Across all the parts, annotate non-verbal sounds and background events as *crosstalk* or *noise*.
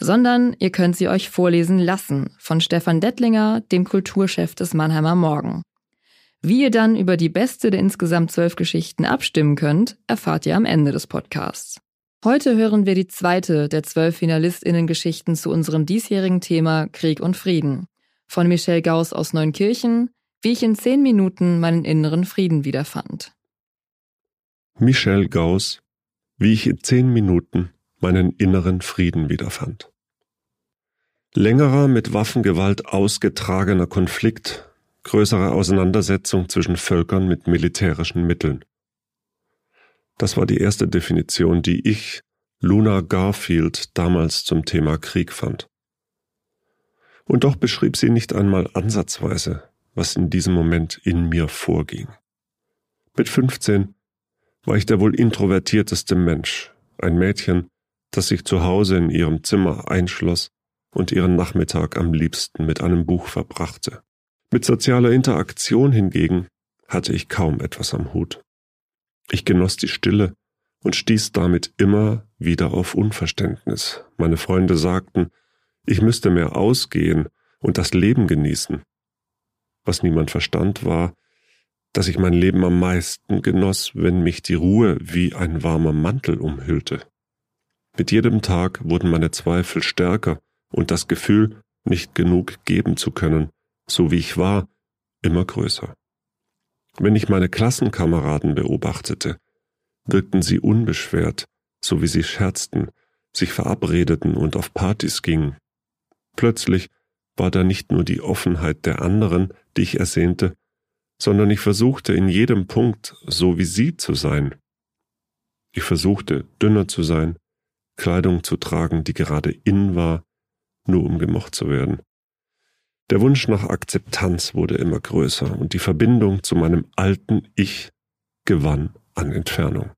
Sondern ihr könnt sie euch vorlesen lassen von Stefan Dettlinger, dem Kulturchef des Mannheimer Morgen. Wie ihr dann über die beste der insgesamt zwölf Geschichten abstimmen könnt, erfahrt ihr am Ende des Podcasts. Heute hören wir die zweite der zwölf FinalistInnen-Geschichten zu unserem diesjährigen Thema Krieg und Frieden. Von Michelle Gauss aus Neunkirchen, wie ich in zehn Minuten meinen inneren Frieden wiederfand. Michelle Gauss, wie ich in zehn Minuten meinen inneren Frieden wiederfand. Längerer mit Waffengewalt ausgetragener Konflikt, größere Auseinandersetzung zwischen Völkern mit militärischen Mitteln. Das war die erste Definition, die ich, Luna Garfield, damals zum Thema Krieg fand. Und doch beschrieb sie nicht einmal ansatzweise, was in diesem Moment in mir vorging. Mit 15 war ich der wohl introvertierteste Mensch, ein Mädchen, das sich zu Hause in ihrem Zimmer einschloss und ihren Nachmittag am liebsten mit einem Buch verbrachte. Mit sozialer Interaktion hingegen hatte ich kaum etwas am Hut. Ich genoss die Stille und stieß damit immer wieder auf Unverständnis. Meine Freunde sagten, ich müsste mehr ausgehen und das Leben genießen. Was niemand verstand war, dass ich mein Leben am meisten genoss, wenn mich die Ruhe wie ein warmer Mantel umhüllte. Mit jedem Tag wurden meine Zweifel stärker und das Gefühl, nicht genug geben zu können, so wie ich war, immer größer. Wenn ich meine Klassenkameraden beobachtete, wirkten sie unbeschwert, so wie sie scherzten, sich verabredeten und auf Partys gingen. Plötzlich war da nicht nur die Offenheit der anderen, die ich ersehnte, sondern ich versuchte in jedem Punkt so wie sie zu sein. Ich versuchte dünner zu sein, Kleidung zu tragen, die gerade in war, nur um gemocht zu werden. Der Wunsch nach Akzeptanz wurde immer größer und die Verbindung zu meinem alten Ich gewann an Entfernung.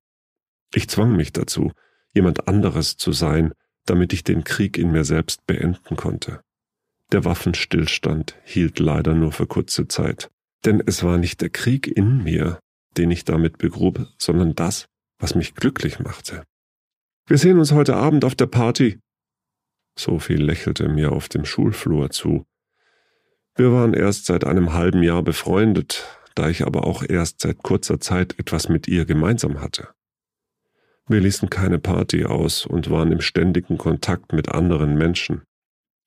Ich zwang mich dazu, jemand anderes zu sein, damit ich den Krieg in mir selbst beenden konnte. Der Waffenstillstand hielt leider nur für kurze Zeit, denn es war nicht der Krieg in mir, den ich damit begrub, sondern das, was mich glücklich machte. Wir sehen uns heute Abend auf der Party. Sophie lächelte mir auf dem Schulflur zu, wir waren erst seit einem halben Jahr befreundet, da ich aber auch erst seit kurzer Zeit etwas mit ihr gemeinsam hatte. Wir ließen keine Party aus und waren im ständigen Kontakt mit anderen Menschen.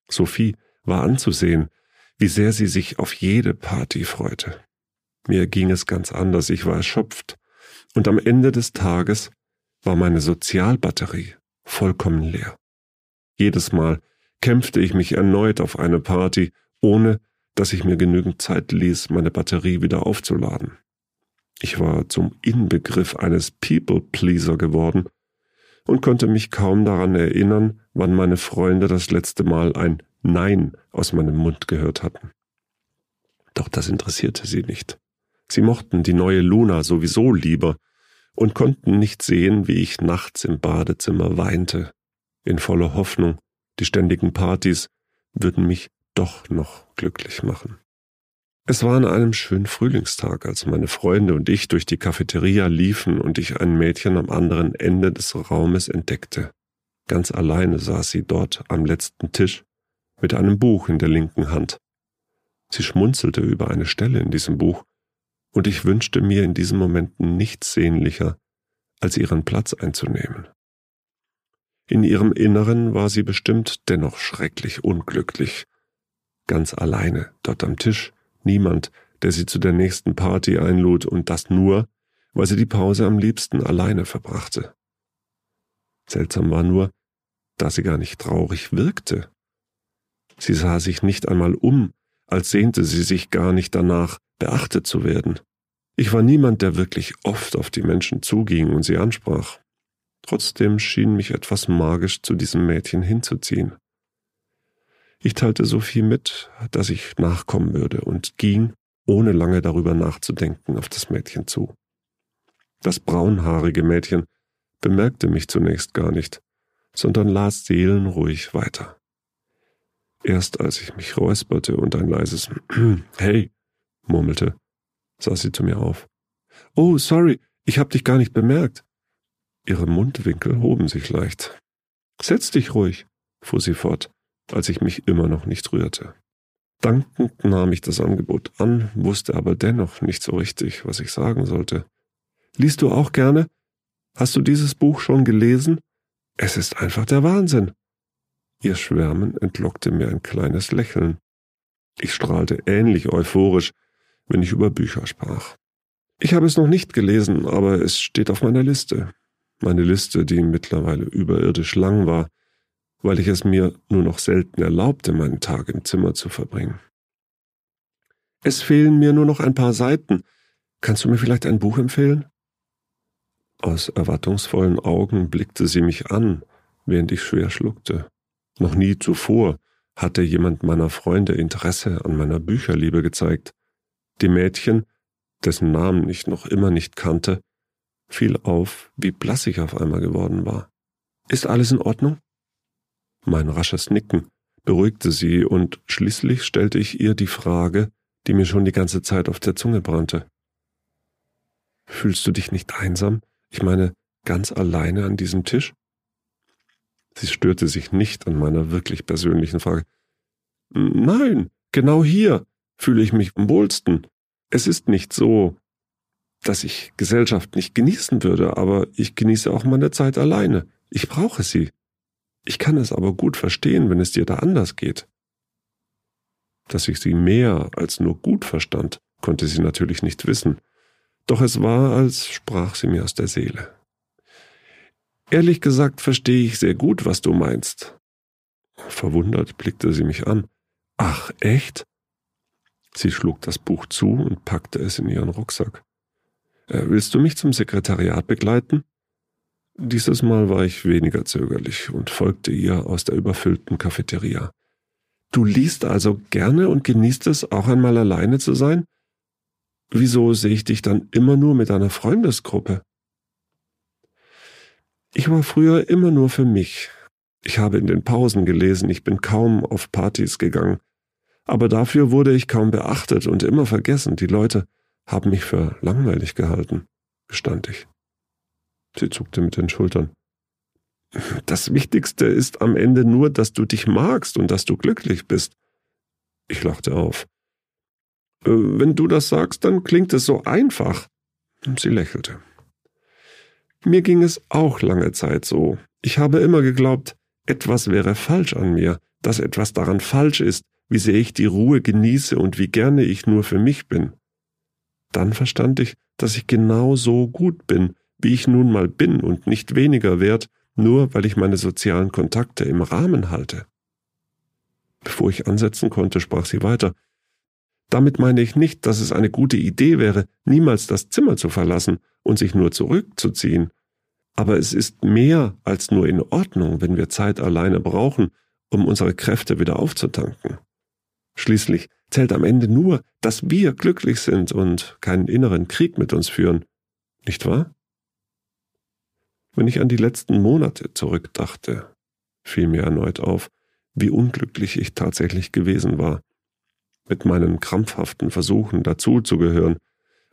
Sophie war anzusehen, wie sehr sie sich auf jede Party freute. Mir ging es ganz anders, ich war erschöpft, und am Ende des Tages war meine Sozialbatterie vollkommen leer. Jedes Mal kämpfte ich mich erneut auf eine Party, ohne dass ich mir genügend Zeit ließ, meine Batterie wieder aufzuladen. Ich war zum Inbegriff eines People-Pleaser geworden und konnte mich kaum daran erinnern, wann meine Freunde das letzte Mal ein Nein aus meinem Mund gehört hatten. Doch das interessierte sie nicht. Sie mochten die neue Luna sowieso lieber und konnten nicht sehen, wie ich nachts im Badezimmer weinte, in voller Hoffnung, die ständigen Partys würden mich doch noch glücklich machen. Es war an einem schönen Frühlingstag, als meine Freunde und ich durch die Cafeteria liefen und ich ein Mädchen am anderen Ende des Raumes entdeckte. Ganz alleine saß sie dort am letzten Tisch mit einem Buch in der linken Hand. Sie schmunzelte über eine Stelle in diesem Buch, und ich wünschte mir in diesen Momenten nichts sehnlicher, als ihren Platz einzunehmen. In ihrem Inneren war sie bestimmt dennoch schrecklich unglücklich, ganz alleine dort am Tisch, niemand, der sie zu der nächsten Party einlud und das nur, weil sie die Pause am liebsten alleine verbrachte. Seltsam war nur, dass sie gar nicht traurig wirkte. Sie sah sich nicht einmal um, als sehnte sie sich gar nicht danach, beachtet zu werden. Ich war niemand, der wirklich oft auf die Menschen zuging und sie ansprach. Trotzdem schien mich etwas magisch zu diesem Mädchen hinzuziehen. Ich teilte Sophie mit, dass ich nachkommen würde und ging, ohne lange darüber nachzudenken, auf das Mädchen zu. Das braunhaarige Mädchen bemerkte mich zunächst gar nicht, sondern las seelenruhig weiter. Erst als ich mich räusperte und ein leises *clears throat* Hey murmelte, sah sie zu mir auf. Oh, sorry, ich hab dich gar nicht bemerkt. Ihre Mundwinkel hoben sich leicht. Setz dich ruhig, fuhr sie fort, als ich mich immer noch nicht rührte. Dankend nahm ich das Angebot an, wusste aber dennoch nicht so richtig, was ich sagen sollte. Liest du auch gerne? Hast du dieses Buch schon gelesen? Es ist einfach der Wahnsinn. Ihr Schwärmen entlockte mir ein kleines Lächeln. Ich strahlte ähnlich euphorisch, wenn ich über Bücher sprach. Ich habe es noch nicht gelesen, aber es steht auf meiner Liste. Meine Liste, die mittlerweile überirdisch lang war, weil ich es mir nur noch selten erlaubte, meinen Tag im Zimmer zu verbringen. Es fehlen mir nur noch ein paar Seiten. Kannst du mir vielleicht ein Buch empfehlen? Aus erwartungsvollen Augen blickte sie mich an, während ich schwer schluckte. Noch nie zuvor hatte jemand meiner Freunde Interesse an meiner Bücherliebe gezeigt. Die Mädchen, dessen Namen ich noch immer nicht kannte, fiel auf, wie blass ich auf einmal geworden war. Ist alles in Ordnung? Mein rasches Nicken beruhigte sie und schließlich stellte ich ihr die Frage, die mir schon die ganze Zeit auf der Zunge brannte. Fühlst du dich nicht einsam? Ich meine, ganz alleine an diesem Tisch? Sie störte sich nicht an meiner wirklich persönlichen Frage. Nein, genau hier fühle ich mich am wohlsten. Es ist nicht so, dass ich Gesellschaft nicht genießen würde, aber ich genieße auch meine Zeit alleine. Ich brauche sie. Ich kann es aber gut verstehen, wenn es dir da anders geht. Dass ich sie mehr als nur gut verstand, konnte sie natürlich nicht wissen, doch es war, als sprach sie mir aus der Seele. Ehrlich gesagt verstehe ich sehr gut, was du meinst. Verwundert blickte sie mich an. Ach, echt? Sie schlug das Buch zu und packte es in ihren Rucksack. Äh, willst du mich zum Sekretariat begleiten? Dieses Mal war ich weniger zögerlich und folgte ihr aus der überfüllten Cafeteria. Du liest also gerne und genießt es, auch einmal alleine zu sein? Wieso sehe ich dich dann immer nur mit einer Freundesgruppe? Ich war früher immer nur für mich. Ich habe in den Pausen gelesen, ich bin kaum auf Partys gegangen. Aber dafür wurde ich kaum beachtet und immer vergessen. Die Leute haben mich für langweilig gehalten, gestand ich. Sie zuckte mit den Schultern. Das Wichtigste ist am Ende nur, dass du dich magst und dass du glücklich bist. Ich lachte auf. Äh, wenn du das sagst, dann klingt es so einfach. Sie lächelte. Mir ging es auch lange Zeit so. Ich habe immer geglaubt, etwas wäre falsch an mir, dass etwas daran falsch ist, wie sehr ich die Ruhe genieße und wie gerne ich nur für mich bin. Dann verstand ich, dass ich genau so gut bin, wie ich nun mal bin und nicht weniger wert, nur weil ich meine sozialen Kontakte im Rahmen halte. Bevor ich ansetzen konnte, sprach sie weiter. Damit meine ich nicht, dass es eine gute Idee wäre, niemals das Zimmer zu verlassen und sich nur zurückzuziehen. Aber es ist mehr als nur in Ordnung, wenn wir Zeit alleine brauchen, um unsere Kräfte wieder aufzutanken. Schließlich zählt am Ende nur, dass wir glücklich sind und keinen inneren Krieg mit uns führen. Nicht wahr? Wenn ich an die letzten Monate zurückdachte, fiel mir erneut auf, wie unglücklich ich tatsächlich gewesen war. Mit meinen krampfhaften Versuchen dazuzugehören,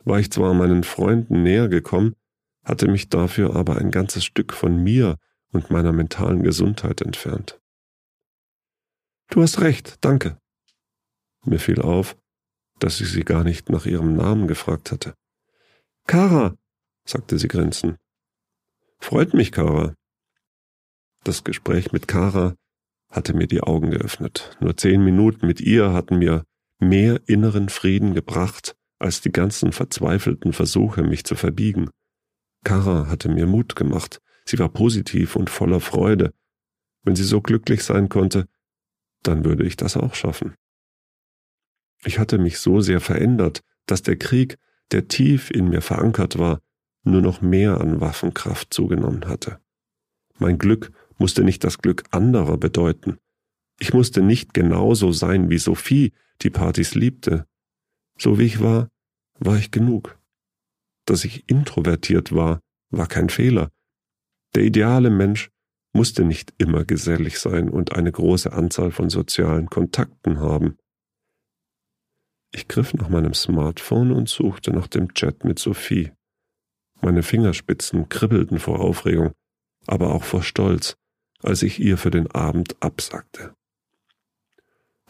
war ich zwar meinen Freunden näher gekommen, hatte mich dafür aber ein ganzes Stück von mir und meiner mentalen Gesundheit entfernt. Du hast recht, danke. Mir fiel auf, dass ich sie gar nicht nach ihrem Namen gefragt hatte. Kara, sagte sie grinsend. Freut mich, Kara. Das Gespräch mit Kara hatte mir die Augen geöffnet. Nur zehn Minuten mit ihr hatten mir mehr inneren Frieden gebracht als die ganzen verzweifelten Versuche, mich zu verbiegen. Kara hatte mir Mut gemacht. Sie war positiv und voller Freude. Wenn sie so glücklich sein konnte, dann würde ich das auch schaffen. Ich hatte mich so sehr verändert, dass der Krieg, der tief in mir verankert war, nur noch mehr an Waffenkraft zugenommen hatte. Mein Glück musste nicht das Glück anderer bedeuten, Ich musste nicht genauso sein wie Sophie, die Partys liebte. So wie ich war, war ich genug. Dass ich introvertiert war, war kein Fehler. Der ideale Mensch musste nicht immer gesellig sein und eine große Anzahl von sozialen Kontakten haben. Ich griff nach meinem Smartphone und suchte nach dem Chat mit Sophie. Meine Fingerspitzen kribbelten vor Aufregung, aber auch vor Stolz, als ich ihr für den Abend absagte.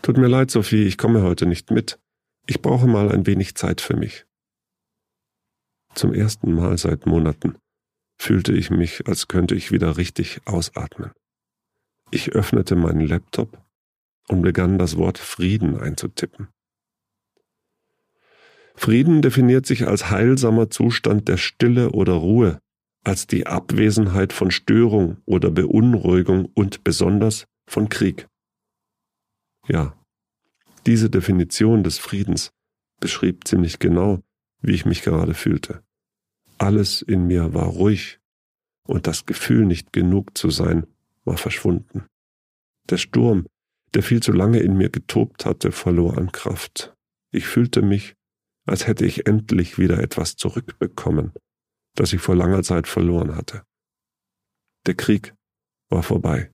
Tut mir leid, Sophie, ich komme heute nicht mit. Ich brauche mal ein wenig Zeit für mich. Zum ersten Mal seit Monaten fühlte ich mich, als könnte ich wieder richtig ausatmen. Ich öffnete meinen Laptop und begann das Wort Frieden einzutippen. Frieden definiert sich als heilsamer Zustand der Stille oder Ruhe, als die Abwesenheit von Störung oder Beunruhigung und besonders von Krieg. Ja, diese Definition des Friedens beschrieb ziemlich genau, wie ich mich gerade fühlte. Alles in mir war ruhig und das Gefühl, nicht genug zu sein, war verschwunden. Der Sturm, der viel zu lange in mir getobt hatte, verlor an Kraft. Ich fühlte mich, als hätte ich endlich wieder etwas zurückbekommen, das ich vor langer Zeit verloren hatte. Der Krieg war vorbei.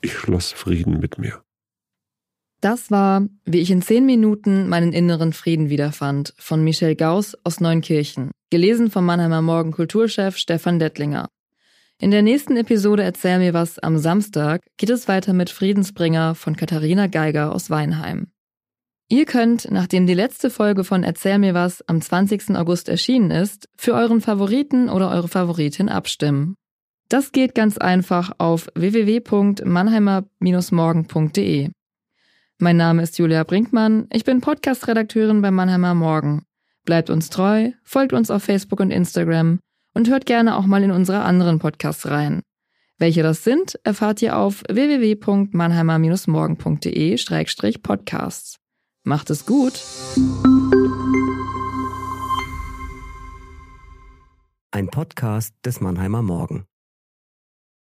Ich schloss Frieden mit mir. Das war, wie ich in zehn Minuten meinen inneren Frieden wiederfand, von Michel Gauss aus Neunkirchen, gelesen vom Mannheimer Morgen Kulturchef Stefan Dettlinger. In der nächsten Episode Erzähl mir was am Samstag geht es weiter mit Friedensbringer von Katharina Geiger aus Weinheim. Ihr könnt, nachdem die letzte Folge von Erzähl mir was am 20. August erschienen ist, für euren Favoriten oder eure Favoritin abstimmen. Das geht ganz einfach auf www.mannheimer-morgen.de. Mein Name ist Julia Brinkmann, ich bin Podcast-Redakteurin bei Mannheimer Morgen. Bleibt uns treu, folgt uns auf Facebook und Instagram und hört gerne auch mal in unsere anderen Podcasts rein. Welche das sind, erfahrt ihr auf www.mannheimer-morgen.de-podcasts. Macht es gut! Ein Podcast des Mannheimer Morgen.